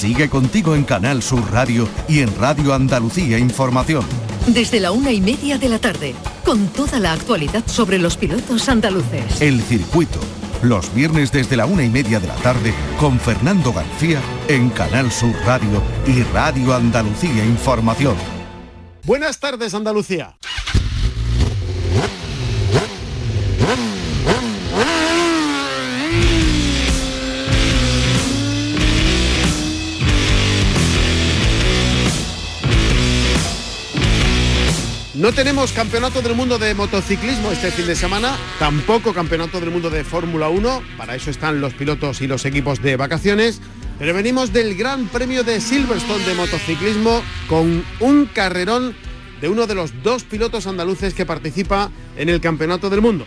sigue contigo en Canal Sur Radio y en Radio Andalucía Información. Desde la una y media de la tarde, con toda la actualidad sobre los pilotos andaluces. El circuito, los viernes desde la una y media de la tarde, con Fernando García en Canal Sur Radio y Radio Andalucía Información. Buenas tardes, Andalucía. No tenemos campeonato del mundo de motociclismo este fin de semana, tampoco campeonato del mundo de Fórmula 1, para eso están los pilotos y los equipos de vacaciones, pero venimos del Gran Premio de Silverstone de motociclismo con un carrerón de uno de los dos pilotos andaluces que participa en el Campeonato del Mundo.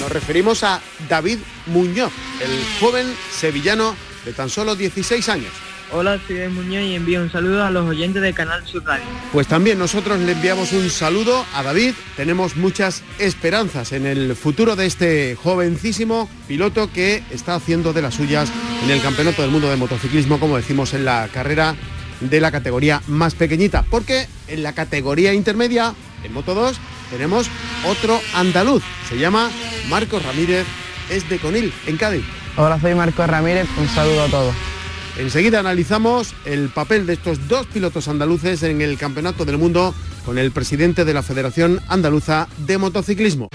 Nos referimos a David Muñoz, el joven sevillano de tan solo 16 años. Hola, soy Muñoz y envío un saludo a los oyentes de Canal Sur Radio. Pues también nosotros le enviamos un saludo a David. Tenemos muchas esperanzas en el futuro de este jovencísimo piloto que está haciendo de las suyas en el Campeonato del Mundo de Motociclismo, como decimos en la carrera de la categoría más pequeñita. Porque en la categoría intermedia, en Moto 2, tenemos otro andaluz. Se llama Marcos Ramírez, es de Conil, en Cádiz. Hola, soy Marcos Ramírez, un saludo a todos. Enseguida analizamos el papel de estos dos pilotos andaluces en el Campeonato del Mundo con el presidente de la Federación Andaluza de Motociclismo.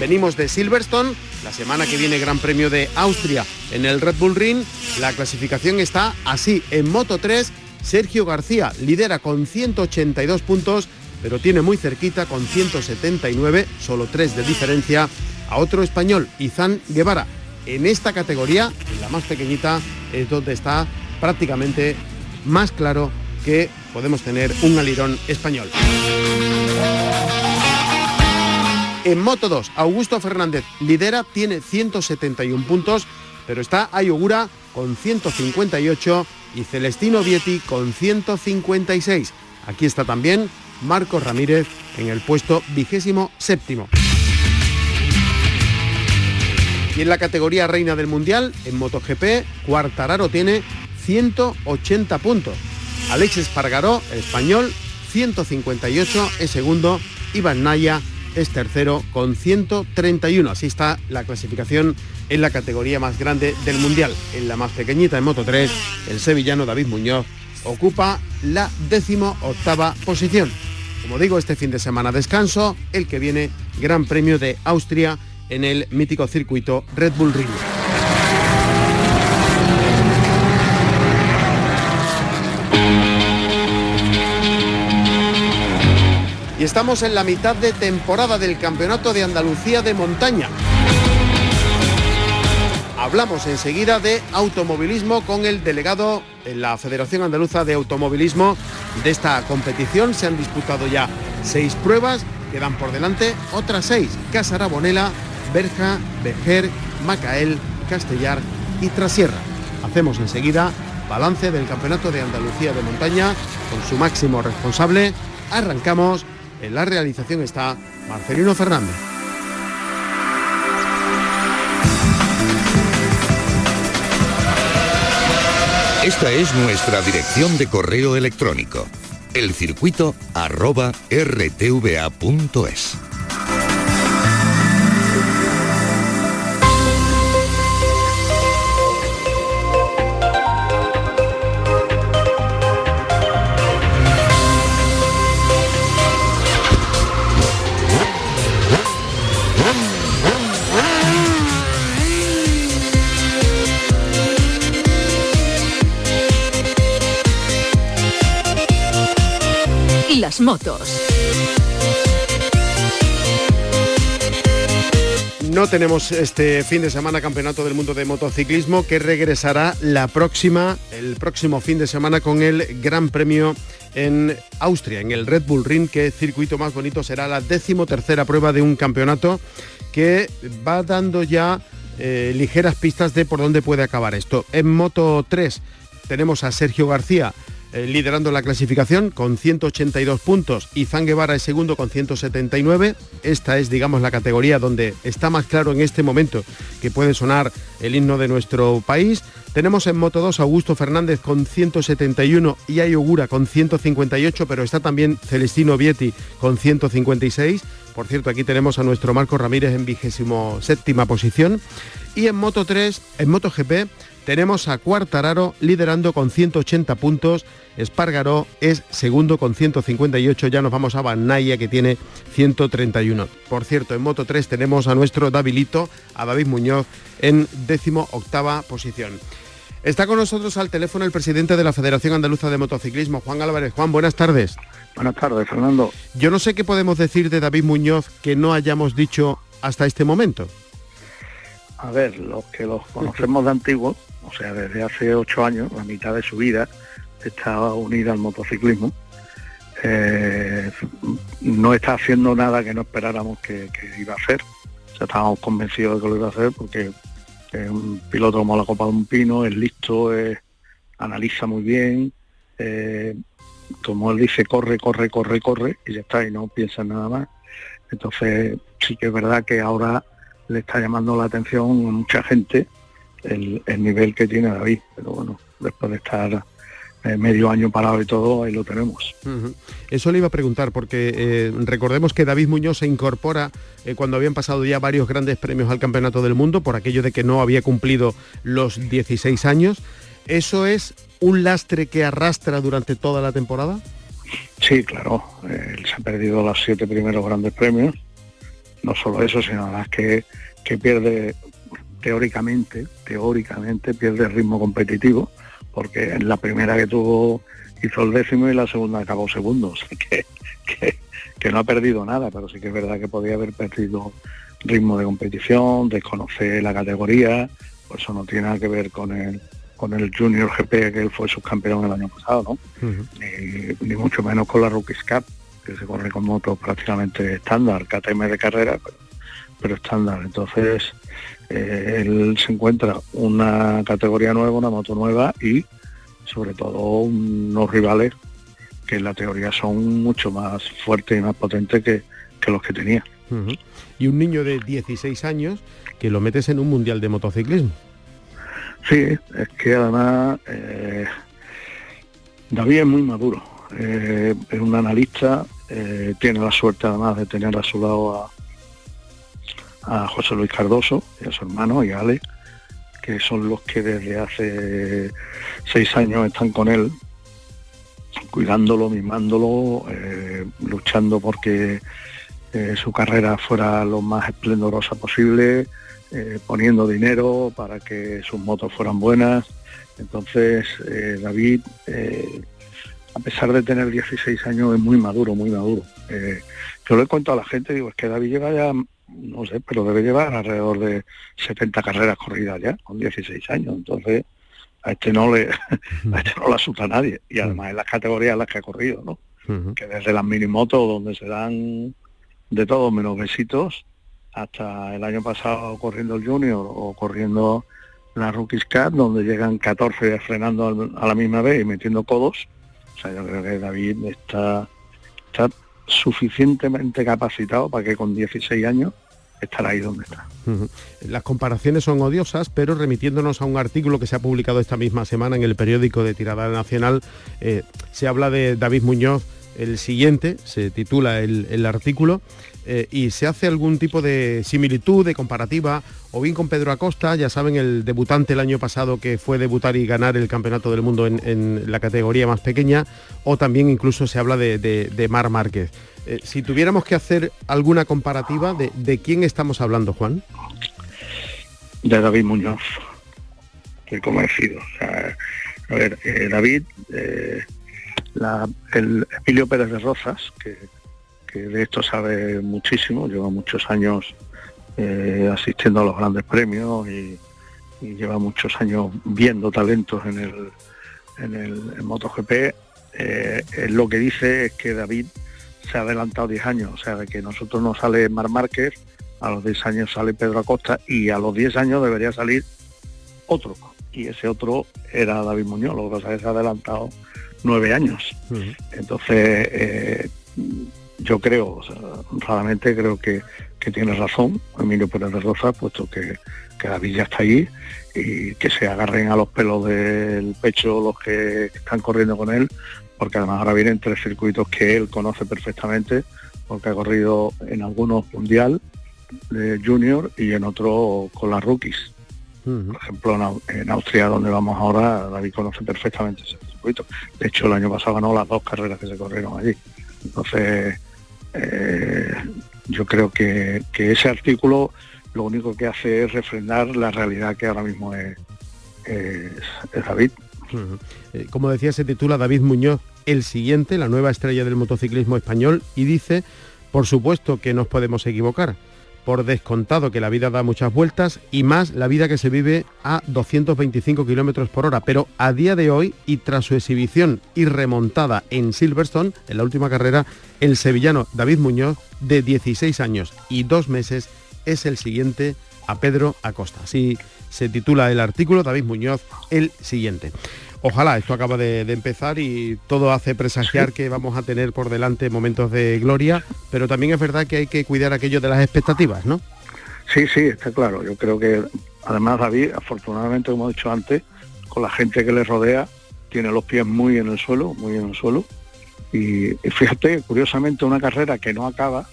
Venimos de Silverstone, la semana que viene Gran Premio de Austria en el Red Bull Ring. La clasificación está así. En Moto 3, Sergio García lidera con 182 puntos, pero tiene muy cerquita con 179, solo 3 de diferencia, a otro español, Izán Guevara en esta categoría, en la más pequeñita, es donde está prácticamente más claro que podemos tener un alirón español. En Moto 2, Augusto Fernández lidera, tiene 171 puntos, pero está Ayogura con 158 y Celestino Vietti con 156. Aquí está también Marcos Ramírez en el puesto vigésimo séptimo. Y en la categoría reina del mundial, en MotoGP, Cuartararo tiene 180 puntos. Alex Espargaró, el español, 158 es segundo. Iván Naya es tercero con 131. Así está la clasificación en la categoría más grande del mundial. En la más pequeñita, en Moto 3, el sevillano David Muñoz ocupa la décimo octava posición. Como digo, este fin de semana descanso, el que viene Gran Premio de Austria en el mítico circuito Red Bull Ring. Y estamos en la mitad de temporada del Campeonato de Andalucía de Montaña. Hablamos enseguida de automovilismo con el delegado en la Federación Andaluza de Automovilismo de esta competición. Se han disputado ya seis pruebas, quedan por delante otras seis. Casa Bonela, Berja, Bejer, Macael, Castellar y Trasierra. Hacemos enseguida balance del Campeonato de Andalucía de Montaña con su máximo responsable. Arrancamos. En la realización está Marcelino Fernández. Esta es nuestra dirección de correo electrónico, elcircuito motos. No tenemos este fin de semana Campeonato del Mundo de Motociclismo que regresará la próxima, el próximo fin de semana con el Gran Premio en Austria, en el Red Bull Ring, que circuito más bonito será la decimotercera prueba de un campeonato que va dando ya eh, ligeras pistas de por dónde puede acabar esto. En Moto 3 tenemos a Sergio García eh, liderando la clasificación con 182 puntos y Zan Guevara es segundo con 179. Esta es, digamos, la categoría donde está más claro en este momento que puede sonar el himno de nuestro país. Tenemos en Moto 2 Augusto Fernández con 171 y Ayogura con 158, pero está también Celestino Vietti con 156. Por cierto, aquí tenemos a nuestro Marco Ramírez en vigésimo séptima posición. Y en Moto 3, en Moto GP, tenemos a Cuartararo liderando con 180 puntos. Espargaró es segundo con 158. Ya nos vamos a Banaya que tiene 131. Por cierto, en Moto 3 tenemos a nuestro Davilito, a David Muñoz, en décimo octava posición. Está con nosotros al teléfono el presidente de la Federación Andaluza de Motociclismo, Juan Álvarez. Juan, buenas tardes. Buenas tardes, Fernando. Yo no sé qué podemos decir de David Muñoz que no hayamos dicho hasta este momento. A ver, los que los conocemos de antiguo, o sea, desde hace ocho años, la mitad de su vida está unida al motociclismo, eh, no está haciendo nada que no esperáramos que, iba a hacer. O sea, estábamos convencidos de que lo iba a hacer porque es un piloto como la Copa de un Pino, es listo, analiza muy bien, eh, como él dice, corre, corre, corre, corre, y ya está, y no piensa en nada más. Entonces sí que es verdad que ahora le está llamando la atención a mucha gente el, nivel que tiene David, pero bueno, después de estar eh, medio año parado y todo, ahí lo tenemos. Eso le iba a preguntar, porque eh, recordemos que David Muñoz se incorpora eh, cuando habían pasado ya varios grandes premios al Campeonato del Mundo, por aquello de que no había cumplido los 16 años. ¿Eso es un lastre que arrastra durante toda la temporada? Sí, claro. Él se ha perdido los siete primeros grandes premios. No solo eso, sino además que, que pierde teóricamente, teóricamente pierde el ritmo competitivo, porque en la primera que tuvo hizo el décimo y la segunda acabó segundo, que, que, no ha perdido nada, pero sí que es verdad que podía haber perdido ritmo de competición, desconocer la categoría, por eso no tiene nada que ver con el con el Junior GP que él fue subcampeón el año pasado, ¿no? ni, mucho menos con la Rookies Cup, que se corre con motos prácticamente estándar, KTM de carrera, pero, estándar. Entonces, eh, él se encuentra una categoría nueva, una moto nueva y sobre todo unos rivales que en la teoría son mucho más fuertes y más potentes que, los que tenía. Y un niño de 16 años que lo metes en un mundial de motociclismo. Sí, es que además eh, David es muy maduro, eh, es un analista, eh, tiene la suerte además de tener a su lado a, José Luis Cardoso y a su hermano y a Ale, que son los que desde hace seis años están con él, cuidándolo, mimándolo, luchando porque su carrera fuera lo más esplendorosa posible eh, poniendo dinero para que sus motos fueran buenas. Entonces, eh, David, eh, a pesar de tener 16 años, es muy maduro, muy maduro. yo le cuento a la gente, digo, es que David lleva ya, no sé, pero debe llevar alrededor de 70 carreras corridas ya, con 16 años. Entonces, a este no le, a este no le asusta nadie. Y además en las categorías en las que ha corrido, ¿no? Que desde las minimotos, donde se dan de todo menos besitos, hasta el año pasado corriendo el Junior o corriendo la Rookies Cup, donde llegan 14 frenando a la misma vez y metiendo codos. O sea, yo creo que David está, está suficientemente capacitado para que con 16 años estará ahí donde está. Las comparaciones son odiosas, pero remitiéndonos a un artículo que se ha publicado esta misma semana en el periódico de Tirada Nacional, eh, se habla de David Muñoz, el siguiente, se titula el artículo, eh, y se hace algún tipo de similitud, de comparativa, o bien con Pedro Acosta, ya saben, el debutante el año pasado que fue debutar y ganar el Campeonato del Mundo en, la categoría más pequeña, o también incluso se habla de, Mar Márquez. Eh, si tuviéramos que hacer alguna comparativa, de, quién estamos hablando, Juan? De David Muñoz, que como he sido. a ver, eh, David, el Emilio Pérez de Rozas, que de esto sabe muchísimo, lleva muchos años eh, asistiendo a los grandes premios y, lleva muchos años viendo talentos en el, en el MotoGP. Eh, lo que dice es que David se ha adelantado 10 años, o sea, de que nosotros no sale Mar Márquez, a los 10 años sale Pedro Acosta y a los 10 años debería salir otro. Y ese otro era David Muñoz, lo que pasa es que se ha adelantado nueve años. Entonces, eh, yo creo, realmente creo que, que, tiene razón Emilio Pérez de Rosa, puesto que, que David ya está ahí y que se agarren a los pelos del pecho los que están corriendo con él, porque además ahora vienen tres circuitos que él conoce perfectamente, porque ha corrido en algunos mundial de junior y en otros con las rookies. Por ejemplo, en, Austria, donde vamos ahora, David conoce perfectamente ese circuito. De hecho, el año pasado ganó las dos carreras que se corrieron allí. Entonces, eh, yo creo que, ese artículo lo único que hace es refrendar la realidad que ahora mismo es, David. Eh, como decía, se titula David Muñoz, el siguiente, la nueva estrella del motociclismo español, y dice, por supuesto que nos podemos equivocar por descontado que la vida da muchas vueltas y más la vida que se vive a 225 kilómetros por hora. Pero a día de hoy y tras su exhibición y remontada en Silverstone, en la última carrera, el sevillano David Muñoz, de 16 años y dos meses, es el siguiente a Pedro Acosta. Así se titula el artículo, David Muñoz, el siguiente. Ojalá, esto acaba de, empezar y todo hace presagiar que vamos a tener por delante momentos de gloria, pero también es verdad que hay que cuidar aquello de las expectativas, ¿no? Sí, sí, está claro. Yo creo que además David, afortunadamente, como he dicho antes, con la gente que le rodea, tiene los pies muy en el suelo, muy en el suelo. Y, fíjate, curiosamente, una carrera que no acaba,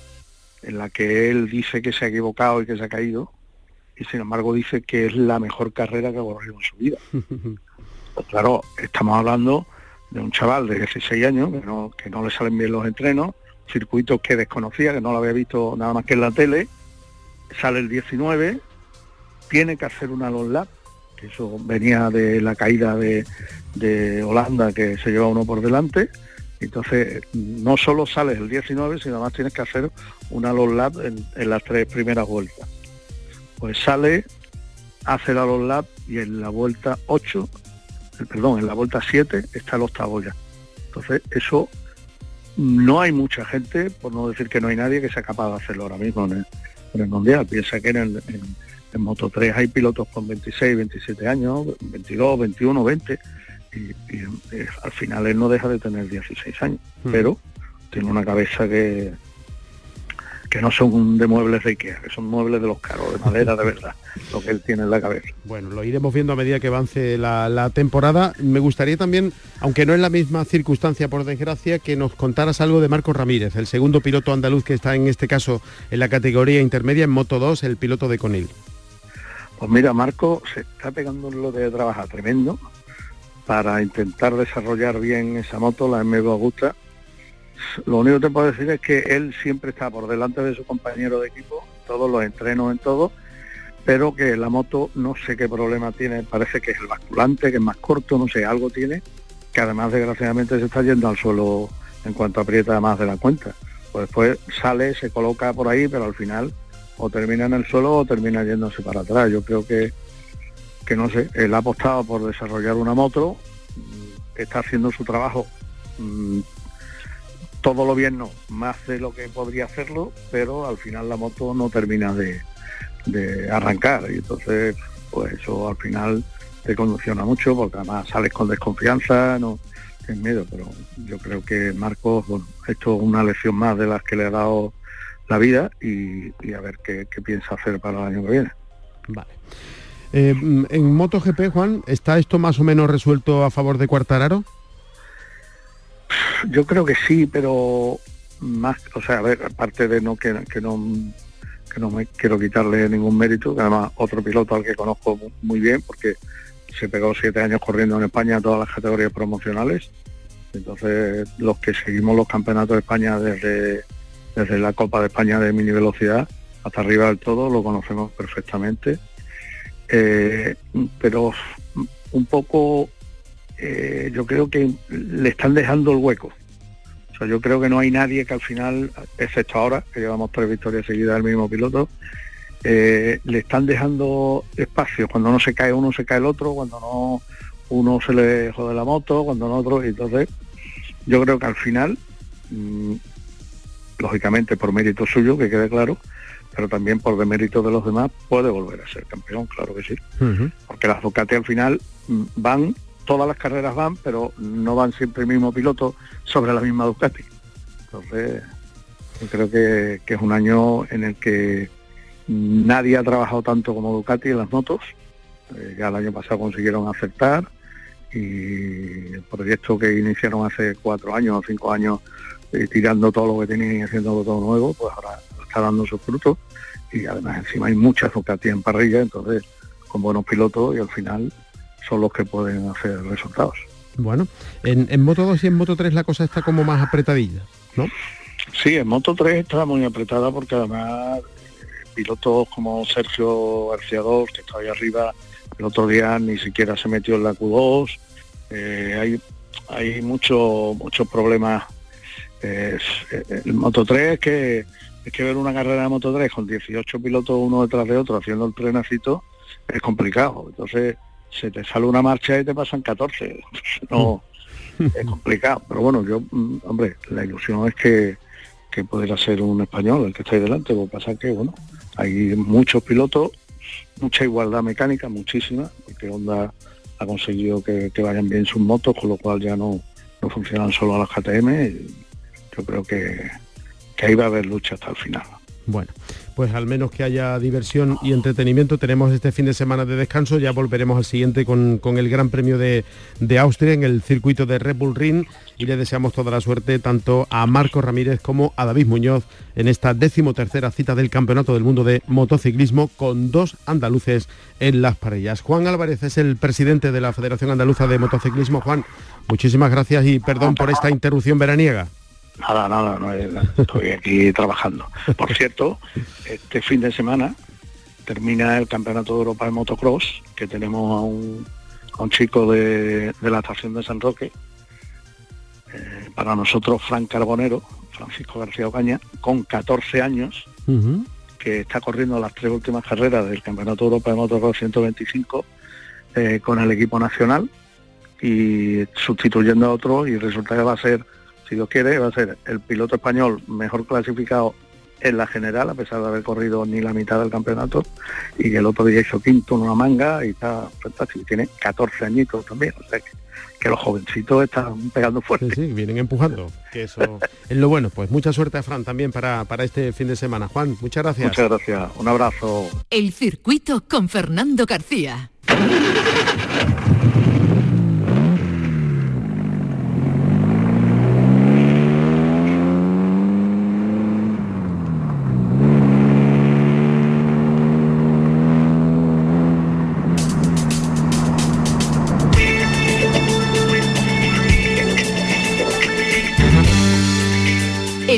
en la que él dice que se ha equivocado y que se ha caído, y sin embargo dice que es la mejor carrera que ha corrido en su vida. Pues claro, estamos hablando de un chaval de 16 años que no, que no le salen bien los entrenos, circuitos que desconocía, que no lo había visto nada más que en la tele, sale el 19, tiene que hacer una long lap, que eso venía de la caída de, Holanda que se lleva uno por delante, entonces no solo sales el 19, sino además tienes que hacer una long lap en, en las tres primeras vueltas. Pues sale, hace la long lap y en la vuelta 8 perdón, en la vuelta 7 está el octavo ya. Entonces, eso no hay mucha gente, por no decir que no hay nadie que sea capaz de hacerlo ahora mismo en el, Mundial. Piensa que en, el, en, Moto 3 hay pilotos con 26, 27 años, 22, 21, 20, y, eh, al final él no deja de tener 16 años, hmm. pero tiene una cabeza que, que no son de muebles de Ikea, que son muebles de los caros, de madera de verdad, lo que él tiene en la cabeza. Bueno, lo iremos viendo a medida que avance la, temporada. Me gustaría también, aunque no es la misma circunstancia por desgracia, que nos contaras algo de Marco Ramírez, el segundo piloto andaluz que está en este caso en la categoría intermedia en Moto 2, el piloto de Conil. Pues mira, Marco se está pegando lo de trabajar tremendo para intentar desarrollar bien esa moto, la MB Augusta, lo único que te puedo decir es que él siempre está por delante de su compañero de equipo, todos los entrenos en todo, pero que la moto no sé qué problema tiene, parece que es el basculante, que es más corto, no sé, algo tiene, que además desgraciadamente se está yendo al suelo en cuanto aprieta más de la cuenta. Pues después sale, se coloca por ahí, pero al final o termina en el suelo o termina yéndose para atrás. Yo creo que, que no sé, él ha apostado por desarrollar una moto, mm, está haciendo su trabajo mm, todo lo bien no, más de lo que podría hacerlo, pero al final la moto no termina de, arrancar y entonces pues eso al final te conduciona mucho porque además sales con desconfianza, no tienes miedo, pero yo creo que Marcos, bueno, esto es una lección más de las que le ha dado la vida y, a ver qué, piensa hacer para el año que viene. Vale. Eh, en MotoGP, Juan, ¿está esto más o menos resuelto a favor de Cuartararo? Yo creo que sí, pero más, o sea, a ver, aparte de no que, que no no me quiero quitarle ningún mérito, que además otro piloto al que conozco muy bien, porque se pegó siete años corriendo en España todas las categorías promocionales. Entonces, los que seguimos los campeonatos de España desde, desde la Copa de España de mini velocidad hasta arriba del todo, lo conocemos perfectamente. Eh, pero un poco eh, yo creo que le están dejando el hueco. Sea, yo creo que no hay nadie que al final, excepto ahora, que llevamos tres victorias seguidas del mismo piloto, eh, le están dejando espacio. Cuando no se cae uno, se cae el otro, cuando no uno se le jode la moto, cuando no otro. Y entonces, yo creo que al final, mm, lógicamente por mérito suyo, que quede claro, pero también por demérito de los demás, puede volver a ser campeón, claro que sí. Porque las Ducati al final mm, van todas las carreras van, pero no van siempre el mismo piloto sobre la misma Ducati. Entonces, yo creo que, es un año en el que nadie ha trabajado tanto como Ducati en las motos. Eh, ya el año pasado consiguieron aceptar y el proyecto que iniciaron hace cuatro años o cinco años eh, tirando todo lo que tenían y haciendo todo nuevo, pues ahora está dando sus frutos y además encima hay muchas Ducati en parrilla, entonces con buenos pilotos y al final son los que pueden hacer resultados. Bueno, en, en Moto 2 y en Moto 3 la cosa está como más apretadilla, ¿no? Sí, en Moto 3 está muy apretada porque además pilotos como Sergio García 2, que está ahí arriba, el otro día ni siquiera se metió en la Q2. Eh, hay hay muchos muchos problemas. Eh, el Moto 3 es que es que ver una carrera de Moto 3 con 18 pilotos uno detrás de otro haciendo el trenacito es complicado. Entonces se te sale una marcha y te pasan 14. no, es complicado. Pero bueno, yo, mm, hombre, la ilusión es que, que pudiera ser un español el que está ahí delante. Lo que pasa es que, bueno, hay muchos pilotos, mucha igualdad mecánica, muchísima, porque Honda ha conseguido que, vayan bien sus motos, con lo cual ya no, no funcionan solo a las KTM. yo creo que, que ahí va a haber lucha hasta el final. Bueno, pues al menos que haya diversión y entretenimiento. Tenemos este fin de semana de descanso, ya volveremos al siguiente con, el Gran Premio de, Austria en el circuito de Red Bull Ring y le deseamos toda la suerte tanto a Marco Ramírez como a David Muñoz en esta decimotercera cita del Campeonato del Mundo de Motociclismo con dos andaluces en las parellas. Juan Álvarez es el presidente de la Federación Andaluza de Motociclismo. Juan, muchísimas gracias y perdón por esta interrupción veraniega. Nada, nada, no, estoy aquí trabajando. Por cierto, este fin de semana termina el Campeonato de Europa de Motocross, que tenemos a un, chico de, la estación de San Roque, eh, para nosotros Fran Carbonero, Francisco García Ocaña, con 14 años, que está corriendo las tres últimas carreras del Campeonato de Europa de Motocross 125 eh, con el equipo nacional y sustituyendo a otro y resulta que va a ser si Dios quiere, va a ser el piloto español mejor clasificado en la general, a pesar de haber corrido ni la mitad del campeonato, y el otro día hizo quinto en una manga y está fantástico. Tiene 14 añitos también, o sea que, los jovencitos están pegando fuerte. Sí, sí, vienen empujando, que eso es lo bueno. Pues mucha suerte a Fran también para, para este fin de semana. Juan, muchas gracias. Muchas gracias, un abrazo. El circuito con Fernando García.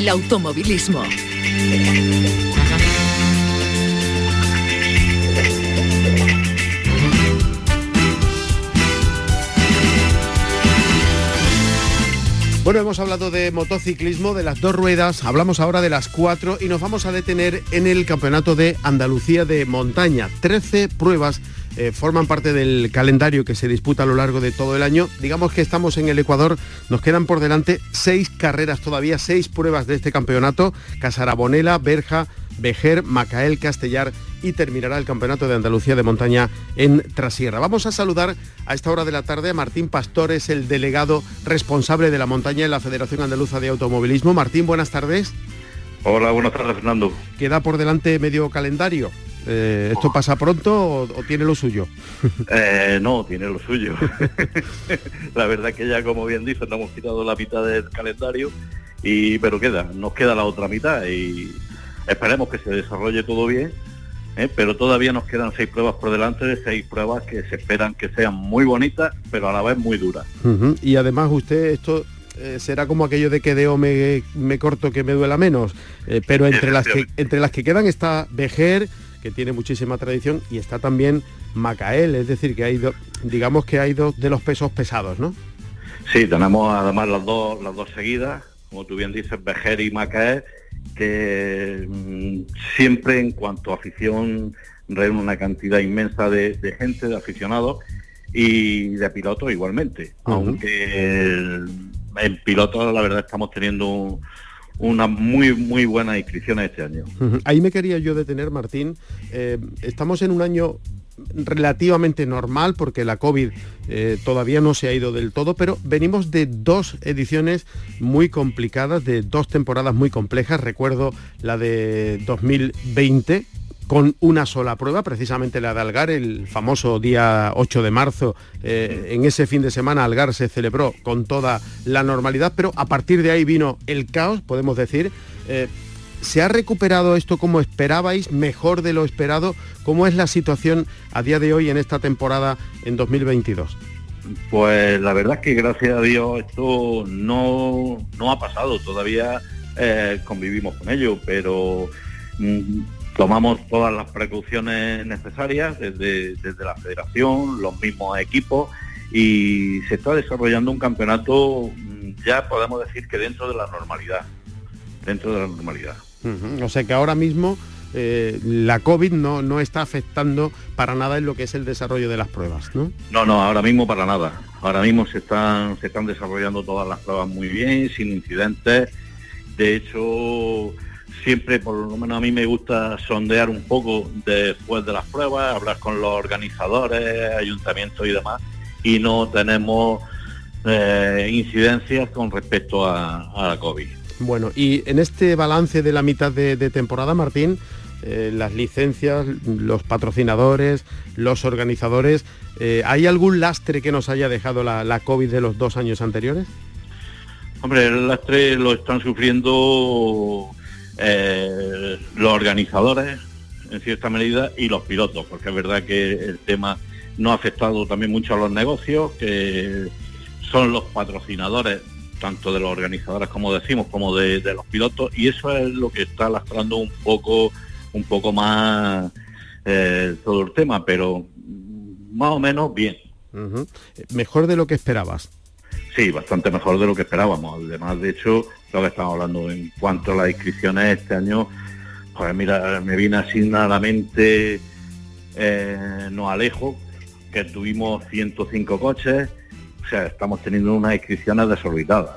El automovilismo. Bueno, hemos hablado de motociclismo, de las dos ruedas, hablamos ahora de las cuatro y nos vamos a detener en el Campeonato de Andalucía de Montaña. Trece pruebas eh, forman parte del calendario que se disputa a lo largo de todo el año. Digamos que estamos en el Ecuador, nos quedan por delante seis carreras todavía, seis pruebas de este campeonato, Casarabonela, Berja, Vejer, Macael, Castellar y terminará el Campeonato de Andalucía de Montaña en Trasierra. Vamos a saludar a esta hora de la tarde a Martín Pastores, el delegado responsable de la montaña en la Federación Andaluza de Automovilismo. Martín, buenas tardes. Hola, buenas tardes, Fernando. Queda por delante medio calendario. Eh, ¿Esto pasa pronto o, tiene lo suyo? Eh, no, tiene lo suyo. la verdad que ya, como bien dice, no hemos quitado la mitad del calendario, y pero queda, nos queda la otra mitad y esperemos que se desarrolle todo bien, ¿eh? pero todavía nos quedan seis pruebas por delante, de seis pruebas que se esperan que sean muy bonitas, pero a la vez muy duras. Y además usted esto será como aquello de que deo me, me corto que me duela menos, pero entre las que entre las que quedan está Vejer, que tiene muchísima tradición, y está también Macael, es decir, que hay dos, digamos que hay dos de los pesos pesados, ¿no? Sí, tenemos además las dos, las dos seguidas, como tú bien dices, Bejer y Macael, que mm, siempre en cuanto a afición reúne una cantidad inmensa de, gente, de aficionados y de pilotos igualmente. Aunque en pilotos la verdad estamos teniendo un, una muy muy buena inscripción este año. Ahí me quería yo detener, Martín. Eh, estamos en un año relativamente normal porque la COVID eh, todavía no se ha ido del todo, pero venimos de dos ediciones muy complicadas, de dos temporadas muy complejas. Recuerdo la de 2020 con una sola prueba, precisamente la de Algar, el famoso día 8 de marzo. Eh, en ese fin de semana Algar se celebró con toda la normalidad, pero a partir de ahí vino el caos, podemos decir. Eh, ¿Se ha recuperado esto como esperabais, mejor de lo esperado? ¿Cómo es la situación a día de hoy en esta temporada en 2022? Pues la verdad es que gracias a Dios esto no, no ha pasado, todavía eh, convivimos con ello, pero mm, tomamos todas las precauciones necesarias desde, desde la federación, los mismos equipos y se está desarrollando un campeonato mm, ya podemos decir que dentro de la normalidad, dentro de la normalidad. O sea que ahora mismo eh, la COVID no, no está afectando para nada en lo que es el desarrollo de las pruebas, ¿no? No, no, ahora mismo para nada. Ahora mismo se están, se están desarrollando todas las pruebas muy bien, sin incidentes. De hecho, siempre, por lo menos a mí me gusta sondear un poco después de las pruebas, hablar con los organizadores, ayuntamientos y demás, y no tenemos eh, incidencias con respecto a, la COVID. Bueno, y en este balance de la mitad de, temporada, Martín, eh, las licencias, los patrocinadores, los organizadores, eh, ¿hay algún lastre que nos haya dejado la, la COVID de los dos años anteriores? Hombre, el lastre lo están sufriendo eh, los organizadores, en cierta medida, y los pilotos, porque es verdad que el tema no ha afectado también mucho a los negocios, que son los patrocinadores, tanto de los organizadores como decimos, como de, los pilotos, y eso es lo que está lastrando un poco, un poco más eh, todo el tema, pero más o menos bien. Mejor de lo que esperabas. Sí, bastante mejor de lo que esperábamos. Además, de hecho, lo que estamos hablando en cuanto a las inscripciones este año, pues mira, me viene así a la mente eh, no alejo, que tuvimos 105 coches, o sea, estamos teniendo unas inscripciones desorbitadas.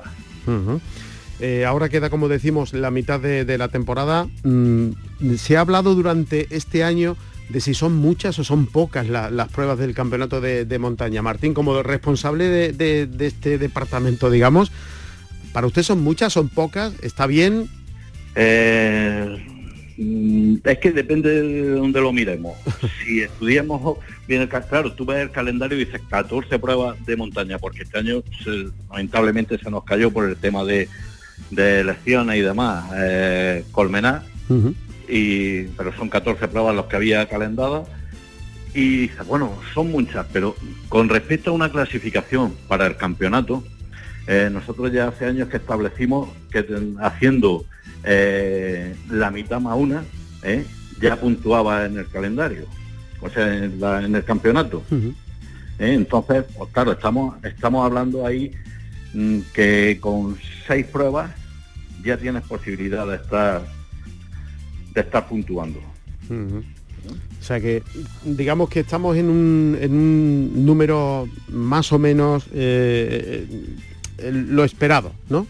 Eh, ahora queda, como decimos, la mitad de, la temporada. Mm, se ha hablado durante este año de si son muchas o son pocas las pruebas del campeonato de, montaña. Martín, como responsable de, este departamento, digamos, ¿para usted son muchas, son pocas? ¿Está bien? Eh, mm, es que depende de dónde lo miremos. si estudiamos bien el claro, tú ves el calendario y dices 14 pruebas de montaña, porque este año lamentablemente se nos cayó por el tema de, elecciones y demás. Eh, Colmenar pero son 14 pruebas los que había calendadas. Y bueno, son muchas, pero con respecto a una clasificación para el campeonato, eh, nosotros ya hace años que establecimos que haciendo eh, la mitad más una, eh, ya puntuaba en el calendario, o sea, en, el campeonato. entonces, pues claro, estamos, estamos hablando ahí mm, que con seis pruebas ya tienes posibilidad de estar de estar puntuando. O sea que digamos que estamos en un, en un número más o menos eh, lo esperado, ¿no?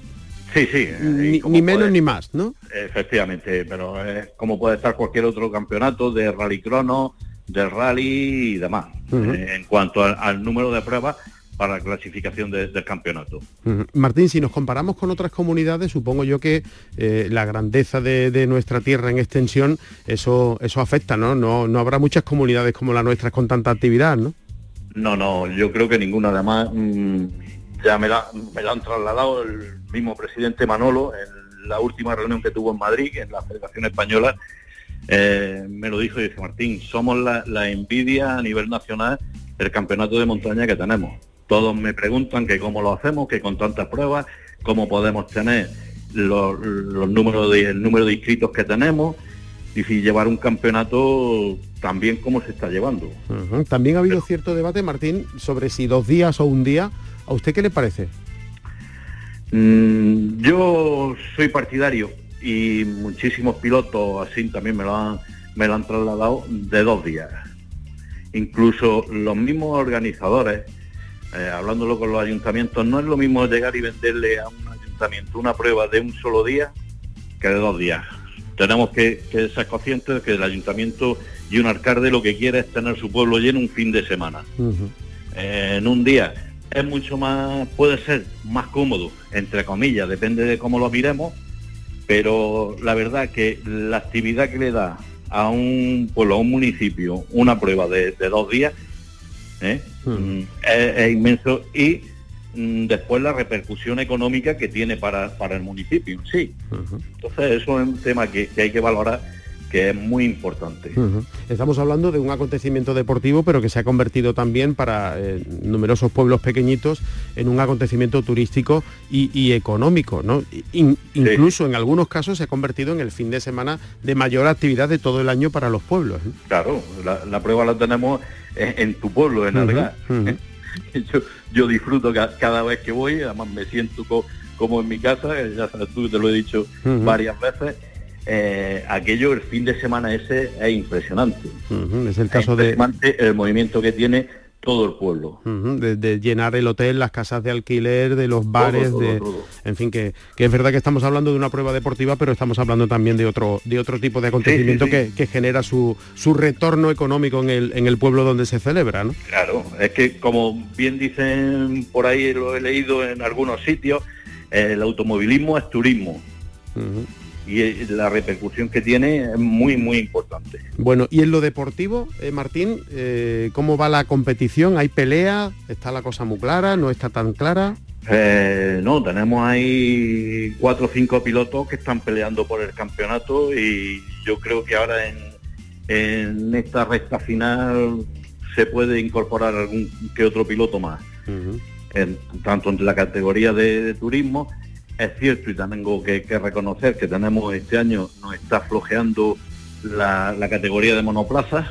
Sí, sí. Ni, menos ni más, ¿no? Efectivamente, pero es como puede estar cualquier otro campeonato de rally crono, de rally y demás. Eh, en cuanto al número de pruebas, para la clasificación del campeonato. Martín, si nos comparamos con otras comunidades, supongo yo que eh, la grandeza de, nuestra tierra en extensión, eso, eso afecta, ¿no? ¿no? No habrá muchas comunidades como la nuestra con tanta actividad, ¿no? No, no, yo creo que ninguna. Además, mm, ya me la, me la han trasladado el mismo presidente Manolo en la última reunión que tuvo en Madrid, en la Federación Española, eh, me lo dijo y dice Martín, somos la, la envidia a nivel nacional del campeonato de montaña que tenemos todos me preguntan que cómo lo hacemos, que con tantas pruebas, cómo podemos tener los, números de, el número de inscritos que tenemos y si llevar un campeonato también cómo se está llevando. También ha habido cierto debate, Martín, sobre si dos días o un día. ¿A usted qué le parece? Mm, yo soy partidario y muchísimos pilotos así también me lo han, me lo han trasladado de dos días. Incluso los mismos organizadores eh, hablándolo con los ayuntamientos, no es lo mismo llegar y venderle a un ayuntamiento una prueba de un solo día que de dos días. tenemos que, ser conscientes de que el ayuntamiento y un alcalde lo que quiere es tener su pueblo lleno un fin de semana. Eh, en un día es mucho más, puede ser más cómodo, entre comillas, depende de cómo lo miremos, pero la verdad que la actividad que le da a un pueblo, a un municipio, una prueba de, dos días, ¿eh? mm, es, inmenso y mm, después la repercusión económica que tiene para, para el municipio, sí. Entonces eso es un tema que hay que valorar que es muy importante. Estamos hablando de un acontecimiento deportivo, pero que se ha convertido también para eh, numerosos pueblos pequeñitos en un acontecimiento turístico y, económico, ¿no? Incluso en algunos casos se ha convertido en el fin de semana de mayor actividad de todo el año para los pueblos. Claro, la, prueba la tenemos en, tu pueblo, en Algar. yo, disfruto cada vez que voy, además me siento como en mi casa, ya sabes tú, te lo he dicho varias veces eh, aquello, el fin de semana ese es impresionante. Es el caso de... El movimiento que tiene todo el pueblo. de, llenar el hotel, las casas de alquiler, de los bares, de, en fin, que, es verdad que estamos hablando de una prueba deportiva, pero estamos hablando también de otro, de otro tipo de acontecimiento Que, genera su, su retorno económico en el, en el pueblo donde se celebra, ¿no? Claro, es que como bien dicen por ahí, lo he leído en algunos sitios, el automovilismo es turismo y la repercusión que tiene es muy, muy importante. Bueno, y en lo deportivo, eh, Martín, eh, ¿cómo va la competición? ¿Hay pelea? ¿Está la cosa muy clara? ¿No está tan clara? Eh, no, tenemos ahí cuatro o cinco pilotos que están peleando por el campeonato y yo creo que ahora en, esta recta final se puede incorporar algún que otro piloto más, tanto en la categoría de turismo es cierto y tengo que, reconocer que tenemos este año, nos está flojeando la, categoría de monoplazas.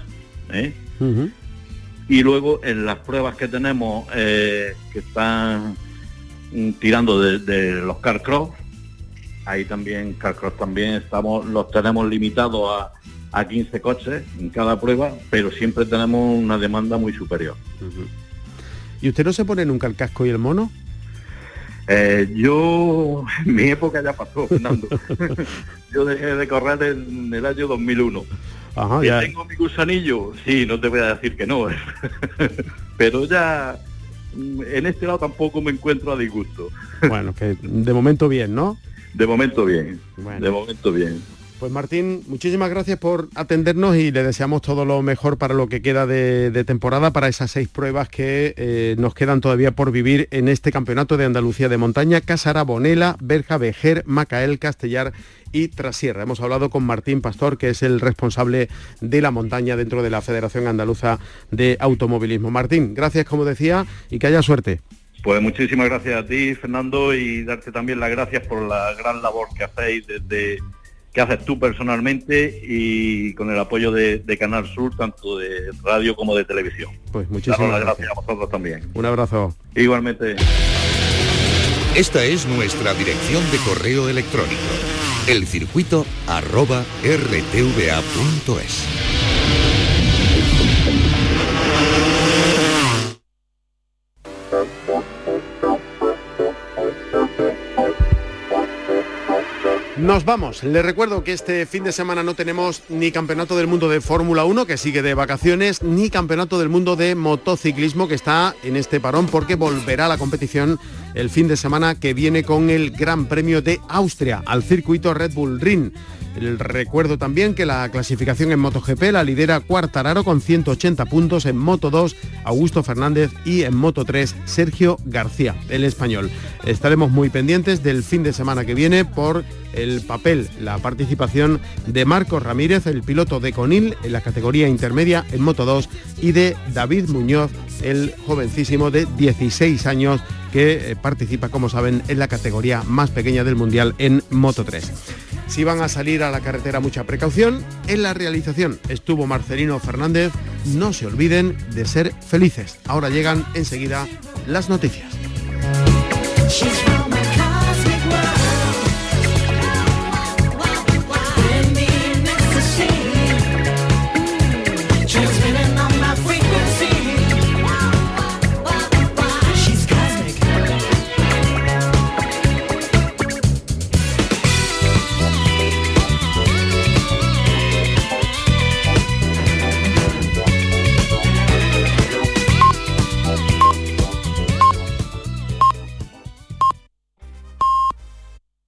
¿eh? Y luego en las pruebas que tenemos eh, que están mm, tirando de, los carcross, ahí también carcross también estamos, los tenemos limitados a, a 15 coches en cada prueba, pero siempre tenemos una demanda muy superior. ¿Y usted no se pone nunca el casco y el mono? Eh, yo, mi época ya pasó, Fernando. yo dejé de correr en el año 2001. Ajá, ya. ¿Tengo mi gusanillo? Sí, no te voy a decir que no. Pero ya en este lado tampoco me encuentro a disgusto. bueno, que de momento bien, ¿no? De momento bien. De momento bien. Pues Martín, muchísimas gracias por atendernos y le deseamos todo lo mejor para lo que queda de, temporada, para esas seis pruebas que eh, nos quedan todavía por vivir en este Campeonato de Andalucía de Montaña, Casara, Bonela, Berja, Vejer, Macael, Castellar y Trasierra. Hemos hablado con Martín Pastor, que es el responsable de la montaña dentro de la Federación Andaluza de Automovilismo. Martín, gracias como decía y que haya suerte. Pues muchísimas gracias a ti, Fernando, y darte también las gracias por la gran labor que hacéis desde que haces tú personalmente y con el apoyo de, Canal Sur, tanto de radio como de televisión. Pues muchísimas gracias. a vosotros también. Un abrazo. Igualmente. Esta es nuestra dirección de correo electrónico, elcircuito Nos vamos. Les recuerdo que este fin de semana no tenemos ni Campeonato del Mundo de Fórmula 1, que sigue de vacaciones, ni Campeonato del Mundo de Motociclismo, que está en este parón porque volverá la competición el fin de semana que viene con el Gran Premio de Austria al circuito Red Bull Ring. El recuerdo también que la clasificación en MotoGP la lidera Cuartararo con 180 puntos, en Moto 2 Augusto Fernández y en Moto 3 Sergio García, el español. Estaremos muy pendientes del fin de semana que viene por el papel, la participación de Marcos Ramírez, el piloto de Conil en la categoría intermedia en Moto 2 y de David Muñoz, el jovencísimo de 16 años que eh, participa, como saben, en la categoría más pequeña del Mundial en Moto 3. Si van a salir a la carretera, mucha precaución. En la realización estuvo Marcelino Fernández. No se olviden de ser felices. Ahora llegan enseguida las noticias.